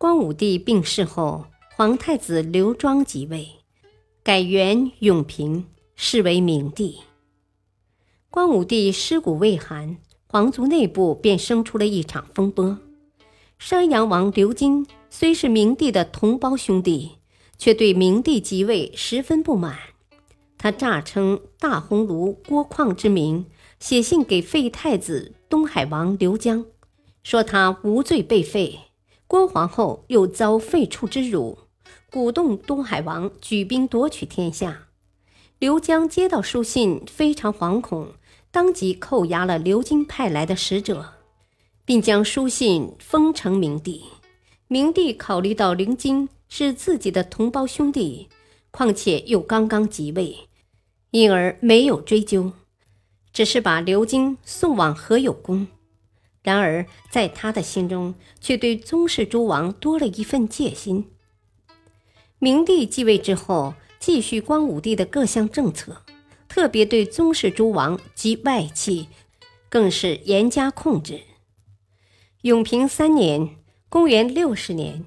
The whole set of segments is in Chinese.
光武帝病逝后，皇太子刘庄即位，改元永平，是为明帝。光武帝尸骨未寒，皇族内部便生出了一场风波。山阳王刘金虽是明帝的同胞兄弟，却对明帝即位十分不满。他诈称大鸿胪郭况之名，写信给废太子东海王刘江，说他无罪被废。郭皇后又遭废黜之辱，鼓动东海王举兵夺取天下。刘江接到书信，非常惶恐，当即扣押了刘金派来的使者，并将书信封呈明帝。明帝考虑到刘金是自己的同胞兄弟，况且又刚刚即位，因而没有追究，只是把刘金送往何有功。然而，在他的心中，却对宗室诸王多了一份戒心。明帝继位之后，继续光武帝的各项政策，特别对宗室诸王及外戚，更是严加控制。永平三年（公元六十年），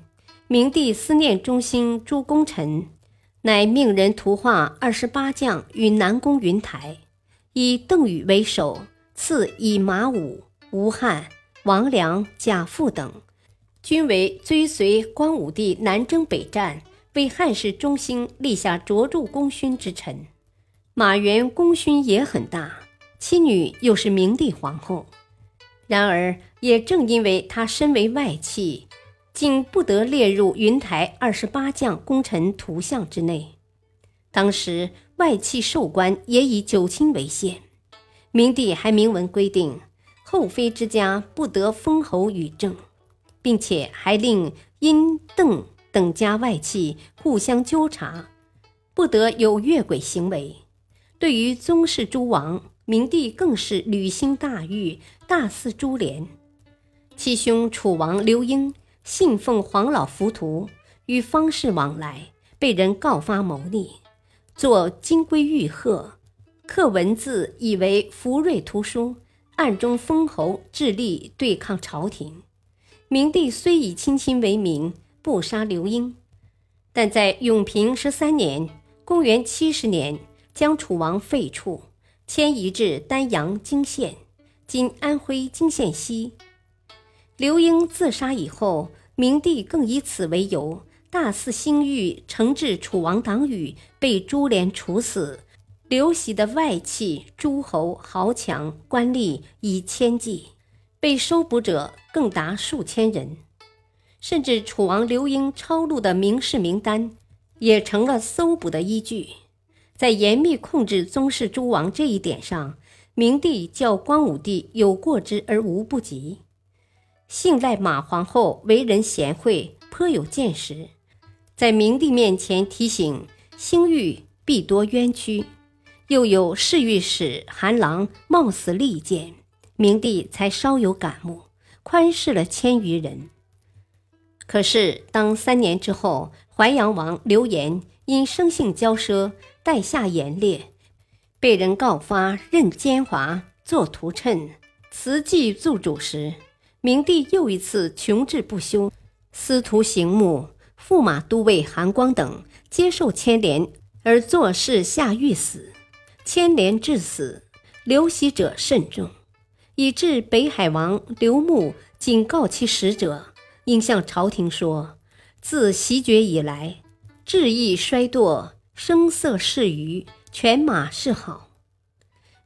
明帝思念忠心诸功臣，乃命人图画二十八将于南宫云台，以邓禹为首，赐以马武。吴汉、王良、贾复等，均为追随光武帝南征北战、为汉室中兴立下卓著功勋之臣。马援功勋也很大，妻女又是明帝皇后。然而，也正因为他身为外戚，竟不得列入云台二十八将功臣图像之内。当时外戚授官也以九卿为限，明帝还明文规定。后妃之家不得封侯与政，并且还令殷、邓等家外戚互相纠察，不得有越轨行为。对于宗室诸王，明帝更是履行大狱，大肆株连。其兄楚王刘英信奉黄老浮屠，与方士往来，被人告发谋逆，作金龟玉鹤，刻文字以为福瑞图书。暗中封侯，致力对抗朝廷。明帝虽以亲亲为名，不杀刘英，但在永平十三年（公元七十年），将楚王废黜，迁移至丹阳泾县（今安徽泾县西）。刘英自杀以后，明帝更以此为由，大肆兴狱，惩治楚王党羽，被株连处死。刘喜的外戚、诸侯、豪强、官吏以千计，被收捕者更达数千人。甚至楚王刘英抄录的名士名单，也成了搜捕的依据。在严密控制宗室诸王这一点上，明帝较光武帝有过之而无不及。幸赖马皇后为人贤惠，颇有见识，在明帝面前提醒兴狱必多冤屈。又有侍御史韩郎冒死力谏，明帝才稍有感悟，宽赦了千余人。可是，当三年之后，淮阳王刘延因生性骄奢，待下严烈，被人告发任奸猾、作图谶、辞祭宿主时，明帝又一次穷志不休，司徒刑目、驸马都尉韩光等接受牵连而作事下狱死。牵连致死，流徙者甚众，以致北海王刘穆警告其使者，应向朝廷说：自袭爵以来，志意衰堕，声色适于，犬马是好。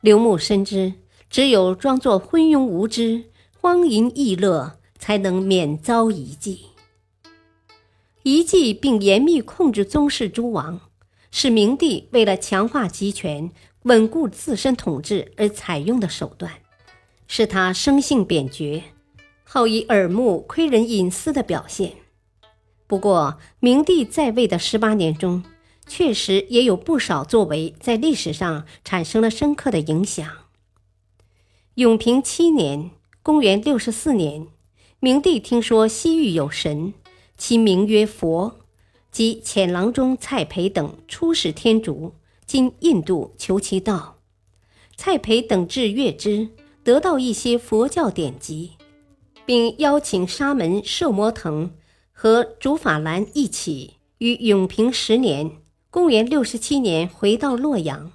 刘穆深知，只有装作昏庸无知、荒淫逸乐，才能免遭遗迹。遗迹并严密控制宗室诸王。是明帝为了强化集权、稳固自身统治而采用的手段，是他生性扁绝，好以耳目窥人隐私的表现。不过，明帝在位的十八年中，确实也有不少作为在历史上产生了深刻的影响。永平七年（公元六十四年），明帝听说西域有神，其名曰佛，即遣郎中蔡培等出使天竺（今印度）求其道。蔡培等至月支，得到一些佛教典籍，并邀请沙门摄摩腾。和竺法兰一起，于永平十年（公元六十七年）回到洛阳。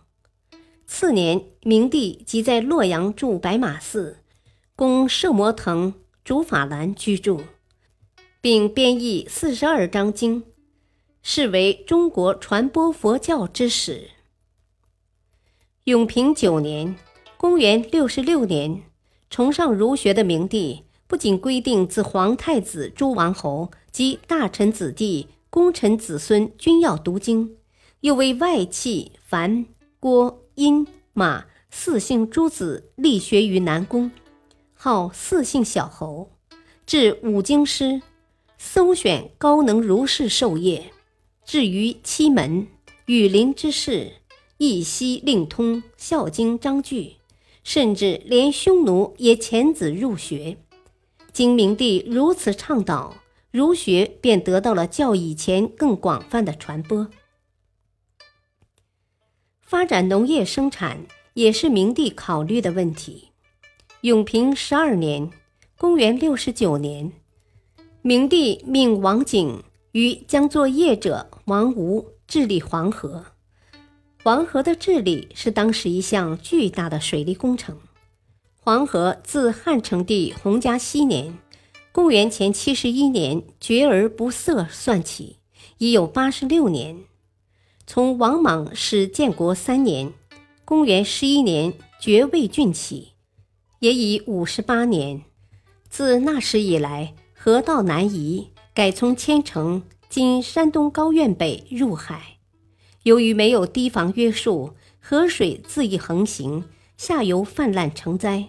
次年，明帝即在洛阳筑白马寺，供摄摩腾、竺法兰居住，并编译四十二章经，是为中国传播佛教之始。永平九年（公元六十六年），崇尚儒学的明帝。不仅规定自皇太子、诸王侯及大臣子弟、功臣子孙均要读经，又为外戚樊、郭、殷、马四姓诸子立学于南宫，号四姓小侯，至五经师，搜选高能儒士授业，至于七门、羽林之士，一悉令通《孝经》章句，甚至连匈奴也遣子入学。经明帝如此倡导，儒学便得到了较以前更广泛的传播。发展农业生产也是明帝考虑的问题。永平十二年（公元六十九年），明帝命王景于将作业者王吴治理黄河。黄河的治理是当时一项巨大的水利工程。黄河自汉成帝洪嘉熙年（公元前七十一年）决而不塞算起，已有八十六年；从王莽始建国三年（公元十一年）绝魏郡起，也已五十八年。自那时以来，河道南移，改从千城（今山东高院北）入海。由于没有堤防约束，河水恣意横行。下游泛滥成灾，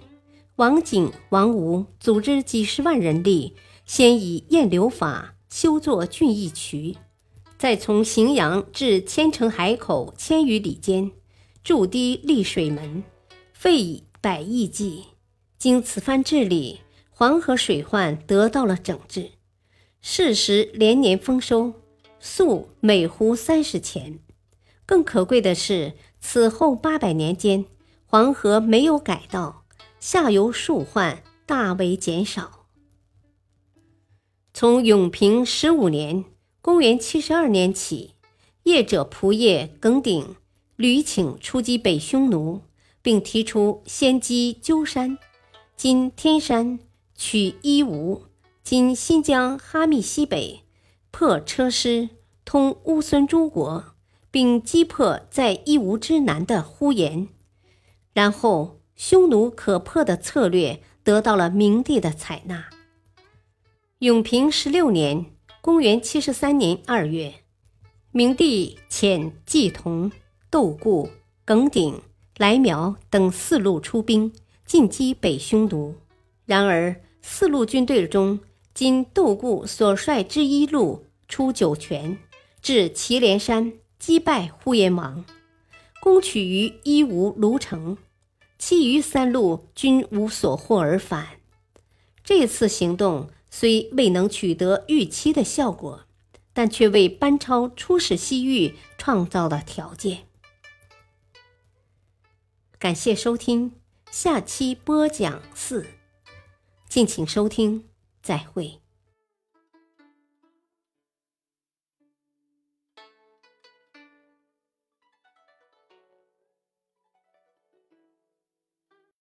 王景、王吴组织几十万人力，先以堰流法修作郡邑渠，再从荥阳至千城海口千余里间筑堤立水门，费以百亿计。经此番治理，黄河水患得到了整治，适时连年丰收，粟每斛三十钱。更可贵的是，此后八百年间。黄河没有改道，下游树患大为减少。从永平十五年（公元七十二年）起，业者仆业耿鼎屡请出击北匈奴，并提出先击鸠山（今天山），取伊吾（今新疆哈密西北），破车师，通乌孙诸国，并击破在伊吾之南的呼延。然后，匈奴可破的策略得到了明帝的采纳。永平十六年（公元七十三年二月），明帝遣季同、窦固、耿鼎、来苗等四路出兵进击北匈奴。然而，四路军队中，今窦固所率之一路出酒泉，至祁连山，击败呼延王。攻取于伊吾卢城，其余三路均无所获而返。这次行动虽未能取得预期的效果，但却为班超出使西域创造了条件。感谢收听，下期播讲四，敬请收听，再会。